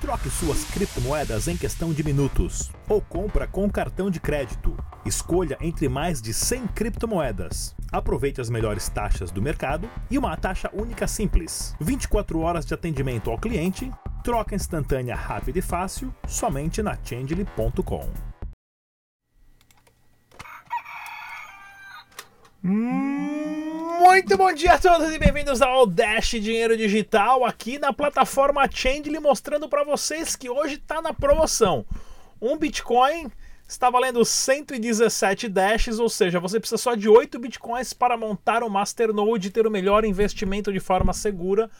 Troque suas criptomoedas em questão de minutos ou compra com cartão de crédito. Escolha entre mais de 100 criptomoedas. Aproveite as melhores taxas do mercado e uma taxa única simples. 24 horas de atendimento ao cliente, troca instantânea rápida e fácil somente na Changely.com. Muito bom dia a todos e bem-vindos ao Dash Dinheiro Digital aqui na plataforma Changely mostrando para vocês que hoje está na promoção. Um Bitcoin está valendo 117 Dashes, ou seja, você precisa só de 8 Bitcoins para montar o Masternode e ter o melhor investimento de forma segura,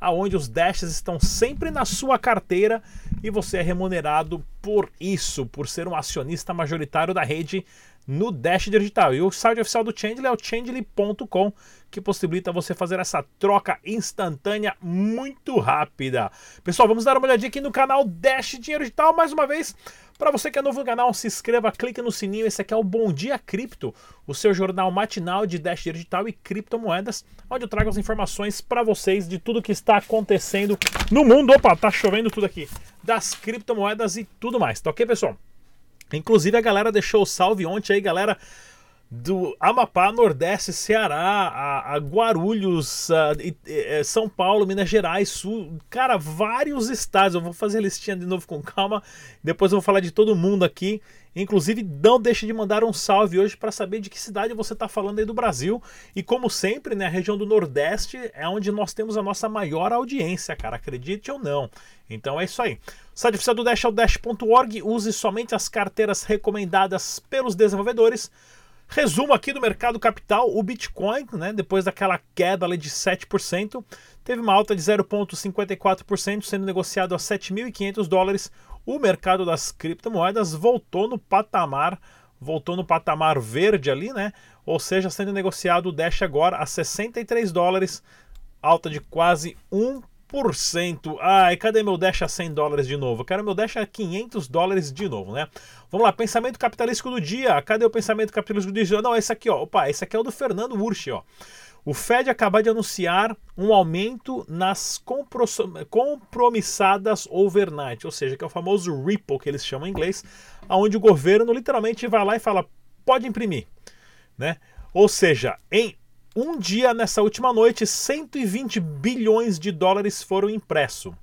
aonde os Dashes estão sempre na sua carteira e você é remunerado por isso, por ser um acionista majoritário da rede no Dash Digital. E o site oficial do Chandler é o chandler.com, que possibilita você fazer essa troca instantânea muito rápida. Pessoal, vamos dar uma olhadinha aqui no canal Dash Dinheiro Digital mais uma vez. Para você que é novo no canal, se inscreva, clique no sininho. Esse aqui é o Bom Dia Cripto, o seu jornal matinal de Dash Digital e criptomoedas, onde eu trago as informações para vocês de tudo que está acontecendo no mundo. Opa, tá chovendo tudo aqui. Das criptomoedas e tudo mais. Tá ok, pessoal? Inclusive a galera deixou o salve ontem aí, galera do Amapá, Nordeste, Ceará, a, a Guarulhos, a, a, São Paulo, Minas Gerais, Sul, cara, vários estados. Eu vou fazer a listinha de novo com calma. Depois eu vou falar de todo mundo aqui. Inclusive, não deixe de mandar um salve hoje para saber de que cidade você está falando aí do Brasil. E como sempre, né, a região do Nordeste é onde nós temos a nossa maior audiência, cara, acredite ou não. Então é isso aí. Site oficial do Dash é o dash.org. Use somente as carteiras recomendadas pelos desenvolvedores. Resumo aqui do mercado capital, o Bitcoin, né, depois daquela queda ali de 7%, teve uma alta de 0,54%, sendo negociado a 7.500 dólares. O mercado das criptomoedas voltou no patamar, voltou no patamar verde ali, né? Ou seja, sendo negociado o Dash agora a 63 dólares, alta de quase 1%. Ai, cadê meu Dash a 100 dólares de novo? Eu quero meu Dash a 500 dólares de novo, né? Vamos lá, pensamento capitalístico do dia. Cadê o pensamento capitalístico do dia? Não, esse aqui, ó. Opa, esse aqui é o do Fernando Urch, ó. O Fed acaba de anunciar um aumento nas compromissadas overnight, ou seja, que é o famoso Ripple que eles chamam em inglês, onde o governo literalmente vai lá e fala: pode imprimir, né? Ou seja, em um dia nessa última noite, 120 bilhões de dólares foram impressos.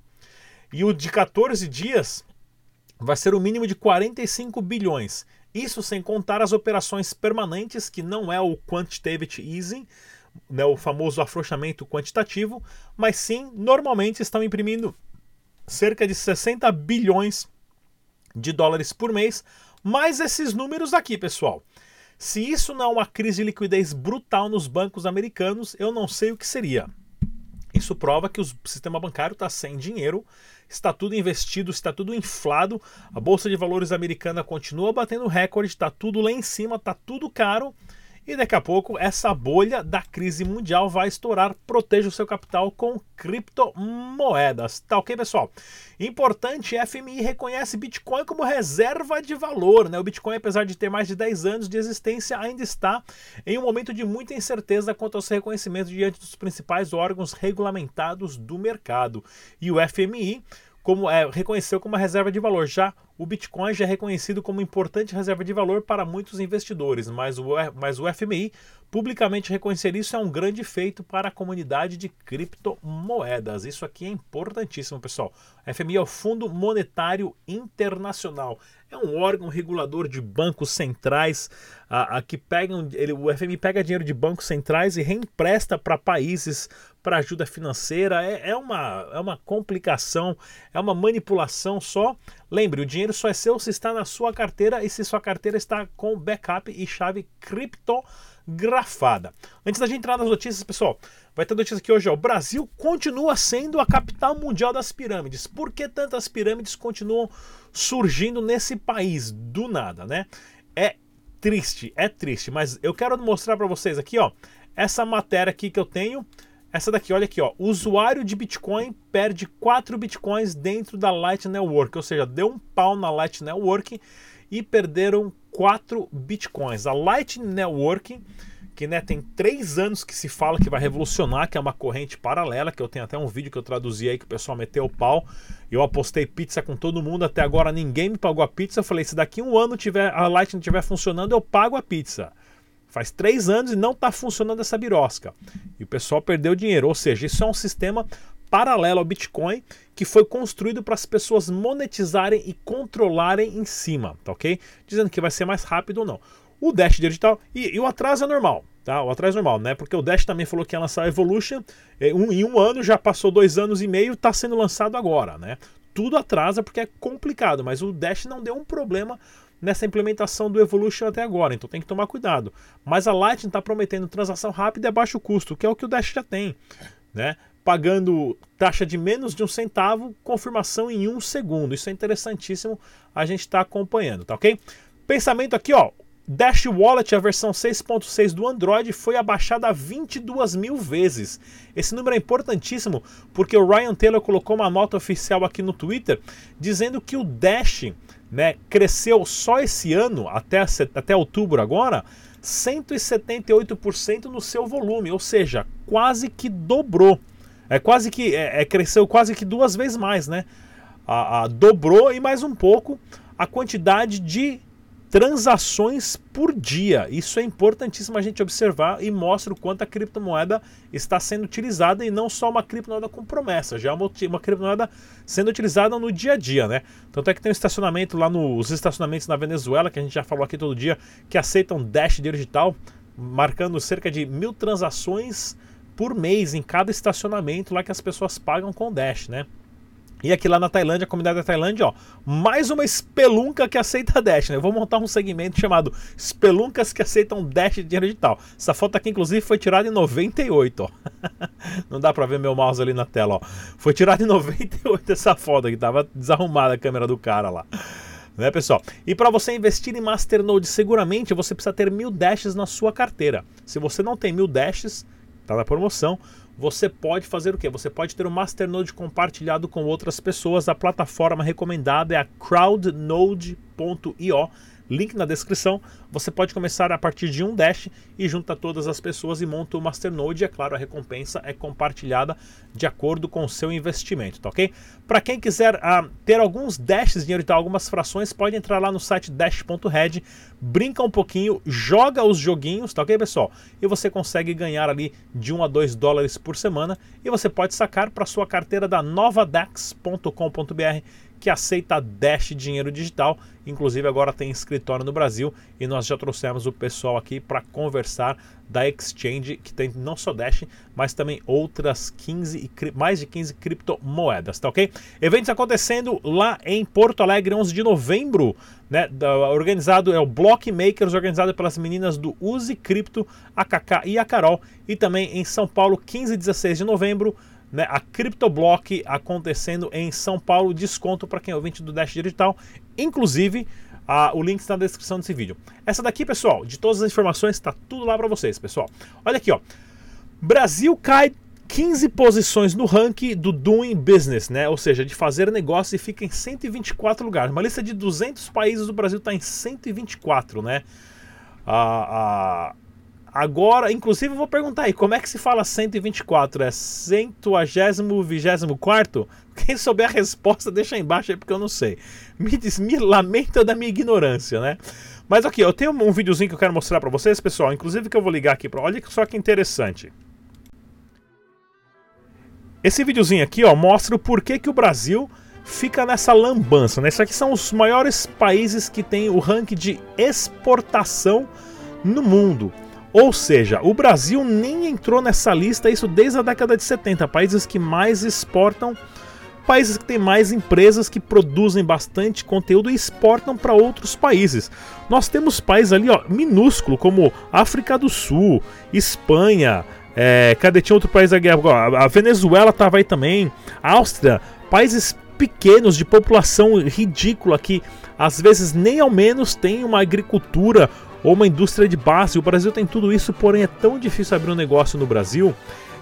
E o de 14 dias vai ser o mínimo de 45 bilhões. Isso sem contar as operações permanentes, que não é o quantitative easing, né, o famoso afrouxamento quantitativo, mas sim, normalmente estão imprimindo cerca de 60 bilhões de dólares por mês, mais esses números aqui, pessoal. Se isso não é uma crise de liquidez brutal nos bancos americanos, eu não sei o que seria. Isso prova que o sistema bancário está sem dinheiro, está tudo investido, está tudo inflado, a bolsa de valores americana continua batendo recorde, está tudo lá em cima, está tudo caro e daqui a pouco essa bolha da crise mundial vai estourar. Proteja o seu capital com criptomoedas. Tá ok, pessoal? Importante, FMI reconhece Bitcoin como reserva de valor. Né? O Bitcoin, apesar de ter mais de 10 anos de existência, ainda está em um momento de muita incerteza quanto ao seu reconhecimento diante dos principais órgãos regulamentados do mercado. E o FMI como é, reconheceu como uma reserva de valor. Já o Bitcoin já é reconhecido como importante reserva de valor para muitos investidores, mas o, mas o FMI publicamente reconhecer isso é um grande feito para a comunidade de criptomoedas. Isso aqui é importantíssimo, pessoal. O FMI é o Fundo Monetário Internacional. É um órgão regulador de bancos centrais a, a que pegam, ele, o FMI pega dinheiro de bancos centrais e reempresta para países para ajuda financeira. É, é, uma, é uma complicação, é uma manipulação só. Lembre, o dinheiro só é seu se está na sua carteira e se sua carteira está com backup e chave criptografada. Antes da gente entrar nas notícias, pessoal, vai ter notícia aqui hoje. Ó. O Brasil continua sendo a capital mundial das pirâmides. Por que tantas pirâmides continuam surgindo nesse país? Do nada, né? É triste, é triste, mas eu quero mostrar para vocês aqui, ó, essa matéria aqui que eu tenho essa daqui, olha aqui, ó. Usuário de Bitcoin perde 4 Bitcoins dentro da Light Network. Ou seja, deu um pau na Light Network e perderam 4 Bitcoins. A Light Network, que né, tem três anos que se fala que vai revolucionar, que é uma corrente paralela, que eu tenho até um vídeo que eu traduzi aí que o pessoal meteu o pau. Eu apostei pizza com todo mundo, até agora ninguém me pagou a pizza. Eu falei, se daqui um ano tiver, a Lightning estiver funcionando, eu pago a pizza. Faz três anos e não está funcionando essa birosca. E o pessoal perdeu dinheiro. Ou seja, isso é um sistema paralelo ao Bitcoin que foi construído para as pessoas monetizarem e controlarem em cima, tá ok? Dizendo que vai ser mais rápido ou não. O Dash digital, e, e, o atraso é normal, tá? O atraso é normal, né? Porque o Dash também falou que ia lançar a Evolution, é, um, em um ano, já passou dois anos e meio, está sendo lançado agora, né? Tudo atrasa porque é complicado, mas o Dash não deu um problema nessa implementação do Evolution até agora, então tem que tomar cuidado. Mas a Lightning está prometendo transação rápida e a baixo custo, que é o que o Dash já tem, né? Pagando taxa de menos de um centavo, confirmação em um segundo. Isso é interessantíssimo, a gente está acompanhando, tá ok? Pensamento aqui, ó. Dash Wallet, a versão 6.6 do Android, foi abaixada 22 mil vezes. Esse número é importantíssimo porque o Ryan Taylor colocou uma nota oficial aqui no Twitter dizendo que o Dash né, cresceu só esse ano, até, até outubro agora, 178% no seu volume, ou seja, quase que dobrou. É quase que é, é cresceu quase que duas vezes mais, né? A, a, dobrou e mais um pouco a quantidade de transações por dia. Isso é importantíssimo a gente observar e mostra o quanto a criptomoeda está sendo utilizada e não só uma criptomoeda com promessa, já é uma, uma criptomoeda sendo utilizada no dia a dia, né? Tanto é que tem um estacionamento lá nos estacionamentos na Venezuela, que a gente já falou aqui todo dia, que aceitam Dash digital, marcando cerca de mil transações por mês em cada estacionamento lá que as pessoas pagam com Dash, né? E aqui lá na Tailândia, a comunidade da Tailândia, ó, mais uma espelunca que aceita Dash, né? Eu vou montar um segmento chamado Espeluncas que aceitam Dash de dinheiro digital. Essa foto aqui, inclusive, foi tirada em 98, ó. Não dá pra ver meu mouse ali na tela, ó. Foi tirada em 98 essa foto aqui, tava desarrumada a câmera do cara lá. Né, pessoal? E para você investir em Masternode, seguramente você precisa ter mil dashes na sua carteira. Se você não tem mil dashes, tá na promoção você pode fazer o que? Você pode ter um Masternode compartilhado com outras pessoas. A plataforma recomendada é a crowdnode.io link na descrição. Você pode começar a partir de um Dash e junta todas as pessoas e monta o Masternode. E é claro, a recompensa é compartilhada de acordo com o seu investimento, tá ok? Para quem quiser uh, ter alguns Dashes, dinheiro e tal, algumas frações, pode entrar lá no site dash.red, brinca um pouquinho, joga os joguinhos, tá ok, pessoal? E você consegue ganhar ali de 1 a 2 dólares por semana e você pode sacar para sua carteira da novadax.com.br que aceita Dash dinheiro digital. Inclusive agora tem escritório no Brasil e nós já trouxemos o pessoal aqui para conversar da exchange que tem não só Dash, mas também outras 15 mais de 15 criptomoedas, tá OK? Eventos acontecendo lá em Porto Alegre 11 de novembro, né? organizado é o Block Makers, organizado pelas meninas do Use Cripto, a Kaká e a Carol, e também em São Paulo 15 e 16 de novembro né, a CryptoBlock acontecendo em São Paulo. Desconto para quem é ouvinte do Dash Digital. Inclusive, o link está na descrição desse vídeo. Essa daqui, pessoal, de todas as informações, está tudo lá para vocês, pessoal. Olha aqui, ó. Brasil cai 15 posições no ranking do Doing Business, né? Ou seja, de fazer negócio e fica em 124 lugares. Uma lista de 200 países, o Brasil está em 124, né? A, a, Agora, inclusive, eu vou perguntar aí, como é que se fala 124? É centuagésimo, vigésimo quarto? Quem souber a resposta, deixa aí embaixo aí, porque eu não sei. Me, diz, me lamenta da minha ignorância, né? Mas aqui, eu tenho um videozinho que eu quero mostrar para vocês, pessoal. Inclusive que eu vou ligar aqui para. Olha só que interessante. Esse videozinho aqui, ó, mostra o porquê que o Brasil fica nessa lambança, né? Isso aqui são os maiores países que têm o ranking de exportação no mundo. Ou seja, o Brasil nem entrou nessa lista, isso desde a década de 70. Países que mais exportam, países que têm mais empresas que produzem bastante conteúdo e exportam para outros países. Nós temos países ali, ó, minúsculo, como África do Sul, Espanha, é, cadê? Tinha outro país aqui, a Venezuela estava aí também, Áustria, países pequenos de população ridícula que às vezes nem ao menos tem uma agricultura ou uma indústria de base. O Brasil tem tudo isso, porém é tão difícil abrir um negócio no Brasil,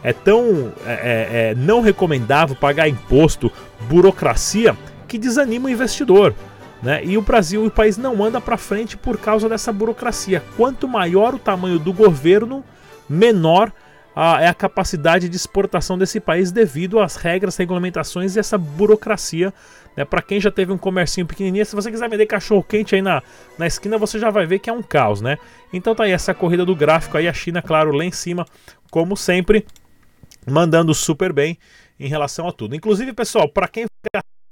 é tão é, é, é, não recomendável pagar imposto, burocracia, que desanima o investidor. Né? E o Brasil, o país não anda para frente por causa dessa burocracia. Quanto maior o tamanho do governo, menor a, é a capacidade de exportação desse país devido às regras, regulamentações e essa burocracia. Né? Para quem já teve um comercinho pequenininho, se você quiser vender cachorro quente aí na, na esquina, você já vai ver que é um caos, né? Então tá aí essa corrida do gráfico aí, a China, claro, lá em cima, como sempre, mandando super bem em relação a tudo. Inclusive, pessoal, para quem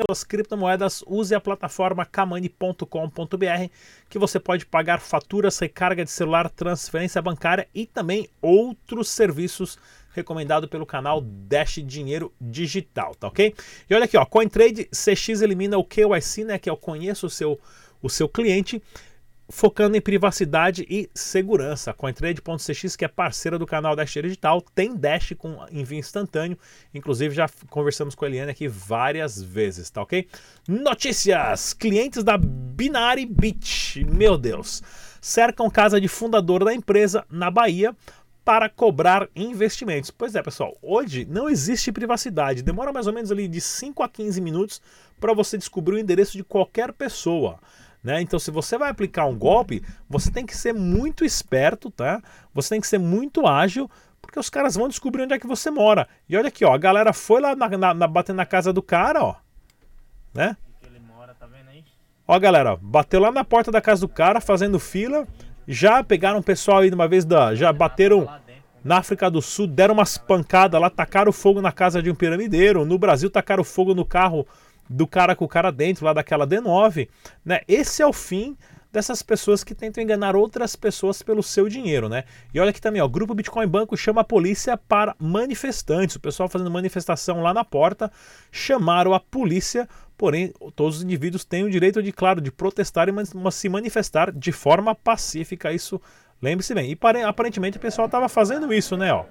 pelas criptomoedas, use a plataforma kamani.com.br que você pode pagar faturas, recarga de celular, transferência bancária e também outros serviços recomendado pelo canal Dash Dinheiro Digital, tá ok? E olha aqui, ó, CoinTrade CX elimina o KYC, né, que é o conheço o seu o seu cliente focando em privacidade e segurança. CoinTrade.cx, que é parceira do canal Dash Digital, tem Dash com envio instantâneo. Inclusive, já conversamos com a Eliane aqui várias vezes, tá ok? Notícias! Clientes da Binary Beach, meu Deus, cercam casa de fundador da empresa na Bahia para cobrar investimentos. Pois é, pessoal, hoje não existe privacidade. Demora mais ou menos ali de 5 a 15 minutos para você descobrir o endereço de qualquer pessoa. Né? Então, se você vai aplicar um golpe, você tem que ser muito esperto, tá? Você tem que ser muito ágil, porque os caras vão descobrir onde é que você mora. E olha aqui, ó, a galera foi lá na, na, na bater na casa do cara, ó, né? Mora, tá ó, galera, bateu lá na porta da casa do cara, fazendo fila. Já pegaram o pessoal aí de uma vez da, já bateram na África do Sul, deram umas pancadas lá, tacaram fogo na casa de um piramideiro. No Brasil, tacaram fogo no carro do cara com o cara dentro, lá daquela D9, né? Esse é o fim dessas pessoas que tentam enganar outras pessoas pelo seu dinheiro, né? E olha aqui também, ó, o grupo Bitcoin Banco chama a polícia para manifestantes. O pessoal fazendo manifestação lá na porta chamaram a polícia, porém todos os indivíduos têm o direito de, claro, de protestar e se manifestar de forma pacífica. Isso, lembre-se bem. E aparentemente o pessoal estava fazendo isso, né, ó?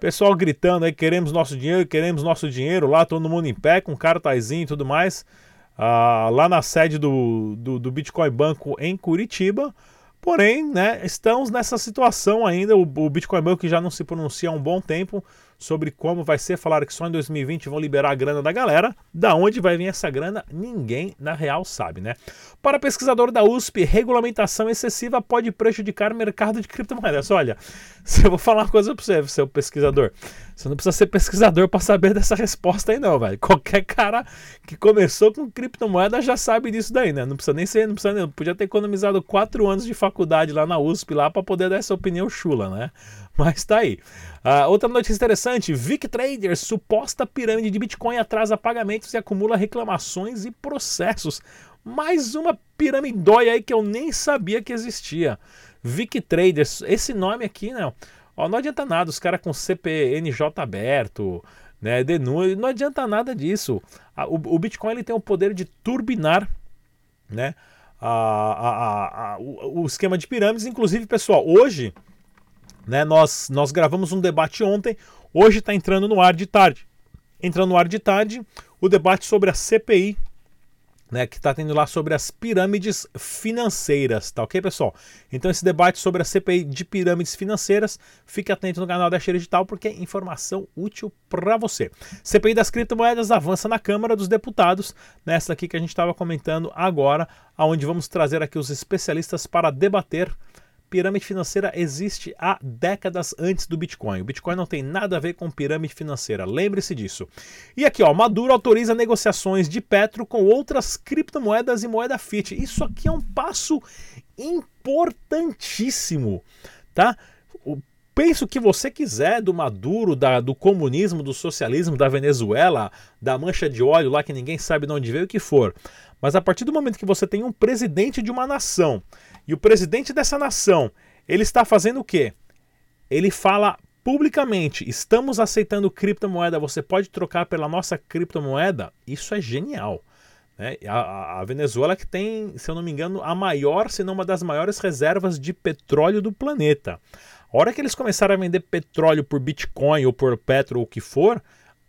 Pessoal gritando aí, queremos nosso dinheiro, queremos nosso dinheiro, lá todo mundo em pé, com cartazinho e tudo mais. Ah, lá na sede do, do, do Bitcoin Banco em Curitiba. Porém, né, estamos nessa situação ainda. O, o Bitcoin Banco já não se pronuncia há um bom tempo sobre como vai ser. Falaram que só em 2020 vão liberar a grana da galera. Da onde vai vir essa grana, ninguém na real sabe, né? Para pesquisador da USP, regulamentação excessiva pode prejudicar o mercado de criptomoedas. Olha, se eu vou falar uma coisa para você, seu pesquisador. Você não precisa ser pesquisador para saber dessa resposta aí, não, velho. Qualquer cara que começou com criptomoeda já sabe disso daí, né? Não precisa nem ser, não precisa nem, podia ter economizado quatro anos de faculdade lá na USP lá para poder dar essa opinião chula, né? Mas tá aí. Uh, outra notícia interessante: Vic Trader, suposta pirâmide de Bitcoin atrasa pagamentos e acumula reclamações e processos. Mais uma piramidóia aí que eu nem sabia que existia. Vic Traders, esse nome aqui, não. Né? Ó, não adianta nada, os caras com CPNJ aberto, né, denúncia, não adianta nada disso. O, o, Bitcoin ele tem o poder de turbinar, né, a, a, a, o, o esquema de pirâmides. Inclusive, pessoal, hoje né? Nós, nós gravamos um debate ontem, hoje está entrando no ar de tarde. Entrando no ar de tarde, o debate sobre a CPI, né, que está tendo lá sobre as pirâmides financeiras, tá ok, pessoal? Então, esse debate sobre a CPI de pirâmides financeiras, fique atento no canal da Cheira Digital, porque é informação útil para você. CPI das criptomoedas avança na Câmara dos Deputados, nessa aqui que a gente estava comentando agora, aonde vamos trazer aqui os especialistas para debater pirâmide financeira existe há décadas antes do Bitcoin. O Bitcoin não tem nada a ver com pirâmide financeira, lembre-se disso. E aqui, ó, Maduro autoriza negociações de Petro com outras criptomoedas e moeda fiat. Isso aqui é um passo importantíssimo, tá? penso o que você quiser do Maduro, da, do comunismo, do socialismo, da Venezuela, da mancha de óleo lá que ninguém sabe de onde veio, o que for. Mas a partir do momento que você tem um presidente de uma nação e o presidente dessa nação, ele está fazendo o quê? Ele fala publicamente: estamos aceitando criptomoeda, você pode trocar pela nossa criptomoeda. Isso é genial. Né? A, a, Venezuela que tem, se eu não me engano, a maior, se não uma das maiores reservas de petróleo do planeta. A hora que eles começarem a vender petróleo por Bitcoin ou por Petro ou o que for,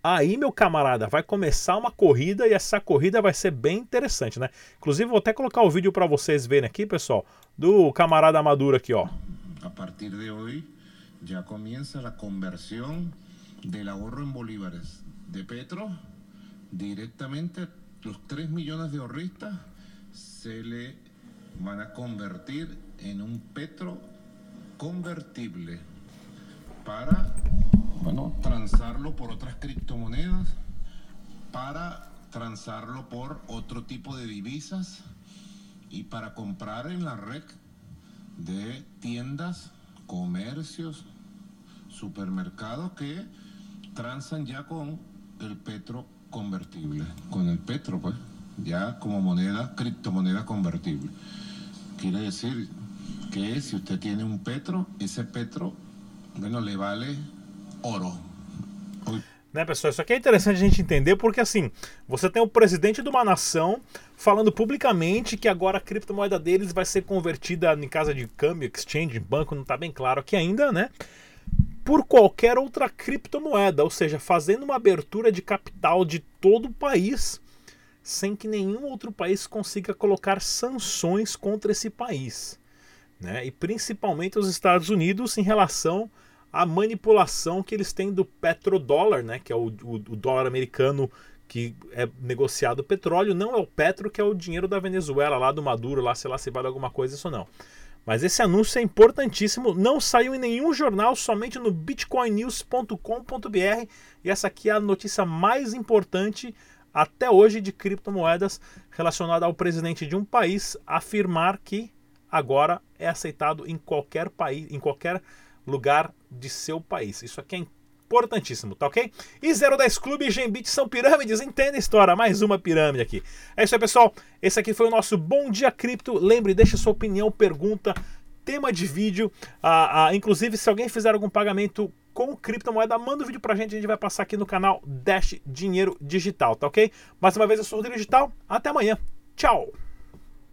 Aí, meu camarada, vai começar uma corrida e essa corrida vai ser bem interessante, né? Inclusive, vou até colocar o vídeo para vocês verem aqui, pessoal, do camarada Maduro aqui, ó. A partir de hoje, já começa a conversão del ahorro en bolívares de Petro, directamente los 3 millones de ahorristas se le van a convertir en un Petro convertible para, bueno, transarlo por otras criptomonedas, para transarlo por otro tipo de divisas y para comprar en la red de tiendas, comercios, supermercados que transan ya con el petro convertible, con el petro, pues, ya como moneda, criptomoneda convertible. Quiere decir que si usted tiene un petro, esse petro, bueno, le vale ouro. Né, pessoal? Isso aqui é interessante a gente entender porque assim, você tem o presidente de uma nação falando publicamente que agora a criptomoeda deles vai ser convertida em casa de câmbio, exchange, banco, não está bem claro aqui ainda, né? Por qualquer outra criptomoeda, ou seja, fazendo uma abertura de capital de todo o país sem que nenhum outro país consiga colocar sanções contra esse país. Né? E principalmente os Estados Unidos em relação a manipulação que eles têm do petrodólar, né, que é o, o, o dólar americano que é negociado petróleo, não é o petro, que é o dinheiro da Venezuela, lá do Maduro, lá, sei lá se vale alguma coisa isso não. Mas esse anúncio é importantíssimo, não saiu em nenhum jornal, somente no bitcoinnews.com.br, e essa aqui é a notícia mais importante até hoje de criptomoedas relacionada ao presidente de um país afirmar que agora é aceitado em qualquer país, em qualquer lugar de seu país. Isso aqui é importantíssimo, tá ok? E 010 Clube e Gembit são pirâmides, entenda a história, mais uma pirâmide aqui. É isso aí, pessoal. Esse aqui foi o nosso Bom Dia Cripto. Lembre, deixe sua opinião, pergunta, tema de vídeo. Ah, ah, inclusive, se alguém fizer algum pagamento com criptomoeda, manda o um vídeo pra gente, a gente vai passar aqui no canal Dash Dinheiro Digital, tá ok? Mais uma vez, eu sou o Rodrigo Digital. Até amanhã. Tchau!